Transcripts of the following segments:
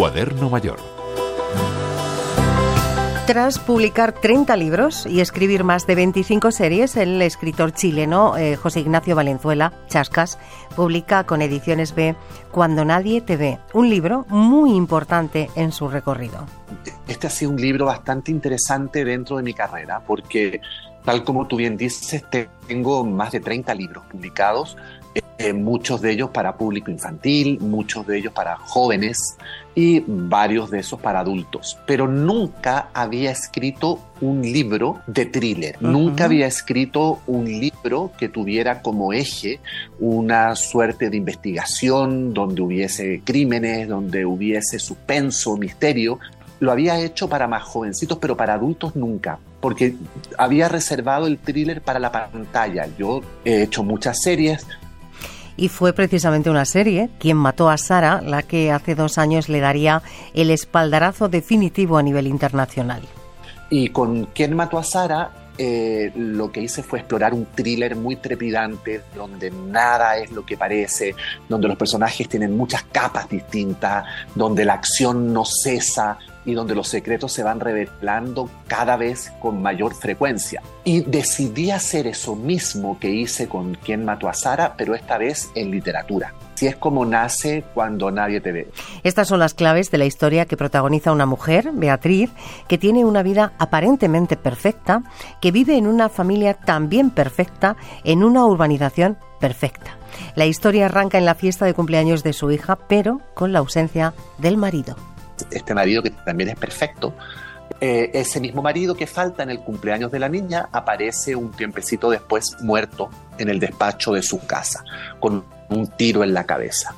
Cuaderno Mayor. Tras publicar 30 libros y escribir más de 25 series, el escritor chileno eh, José Ignacio Valenzuela, Chascas, publica con Ediciones B Cuando nadie te ve, un libro muy importante en su recorrido. Este ha sido un libro bastante interesante dentro de mi carrera porque, tal como tú bien dices, tengo más de 30 libros publicados eh, muchos de ellos para público infantil, muchos de ellos para jóvenes y varios de esos para adultos. Pero nunca había escrito un libro de thriller, nunca había escrito un libro que tuviera como eje una suerte de investigación donde hubiese crímenes, donde hubiese suspenso, misterio. Lo había hecho para más jovencitos, pero para adultos nunca porque había reservado el thriller para la pantalla. Yo he hecho muchas series, y fue precisamente una serie, Quien mató a Sara, la que hace dos años le daría el espaldarazo definitivo a nivel internacional. Y con Quien mató a Sara eh, lo que hice fue explorar un thriller muy trepidante, donde nada es lo que parece, donde los personajes tienen muchas capas distintas, donde la acción no cesa, y donde los secretos se van revelando cada vez con mayor frecuencia. Y decidí hacer eso mismo que hice con Quien mató a Sara, pero esta vez en literatura. Si es como nace cuando nadie te ve. Estas son las claves de la historia que protagoniza una mujer, Beatriz, que tiene una vida aparentemente perfecta, que vive en una familia también perfecta, en una urbanización perfecta. La historia arranca en la fiesta de cumpleaños de su hija, pero con la ausencia del marido este marido que también es perfecto, eh, ese mismo marido que falta en el cumpleaños de la niña aparece un tiempecito después muerto en el despacho de su casa, con un tiro en la cabeza.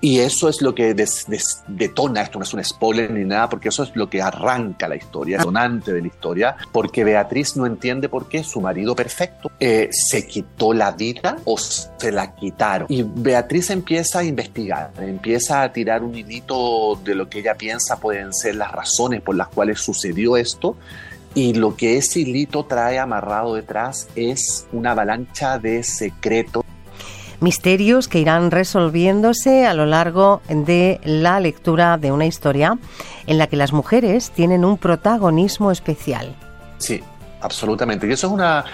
Y eso es lo que detona, esto no es un spoiler ni nada, porque eso es lo que arranca la historia, donante de la historia, porque Beatriz no entiende por qué su marido perfecto eh, se quitó la vida o se la quitaron. Y Beatriz empieza a investigar, empieza a tirar un hilito de lo que ella piensa pueden ser las razones por las cuales sucedió esto. Y lo que ese hilito trae amarrado detrás es una avalancha de secretos misterios que irán resolviéndose a lo largo de la lectura de una historia en la que las mujeres tienen un protagonismo especial. Sí, absolutamente. Y eso es una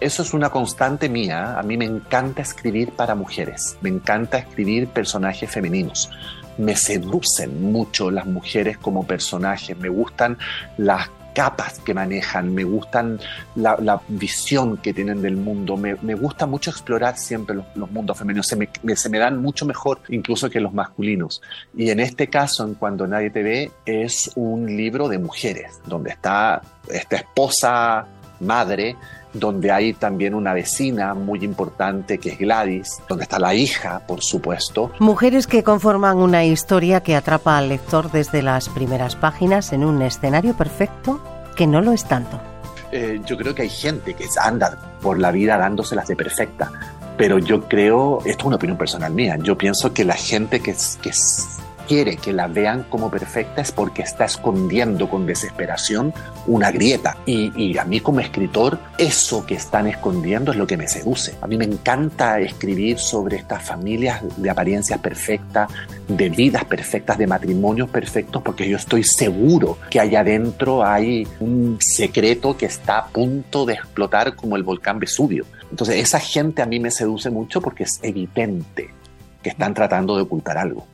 eso es una constante mía. A mí me encanta escribir para mujeres, me encanta escribir personajes femeninos. Me seducen mucho las mujeres como personajes, me gustan las capas que manejan, me gustan la, visión que tienen del mundo, me, gusta mucho explorar siempre los, mundos femeninos, se me, se me, dan mucho mejor incluso que los masculinos. Y en este caso, en Cuando Nadie Te Ve, es un libro de mujeres, donde está esta esposa, madre, donde hay también una vecina muy importante que es Gladys, donde está la hija, por supuesto. Mujeres que conforman una historia que atrapa al lector desde las primeras páginas en un escenario perfecto que no lo es tanto. Eh, yo creo que hay gente que anda por la vida dándoselas de perfecta, pero yo creo, esto es una opinión personal mía, yo pienso que la gente que, que quiere que la vean como perfecta es porque está escondiendo con desesperación una grieta. Y, a mí como escritor, eso que están escondiendo es lo que me seduce. A mí me encanta escribir sobre estas familias de apariencias perfectas, de vidas perfectas, de matrimonios perfectos, porque yo estoy seguro que allá adentro hay un secreto que está a punto de explotar como el volcán Vesubio. Entonces esa gente a mí me seduce mucho porque es evidente que están tratando de ocultar algo.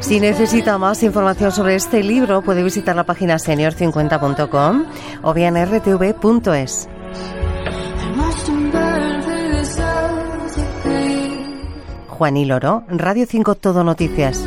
Si necesita más información sobre este libro, puede visitar la página senior50.com o bien rtv.es. Juan y Loro, Radio 5 Todo Noticias.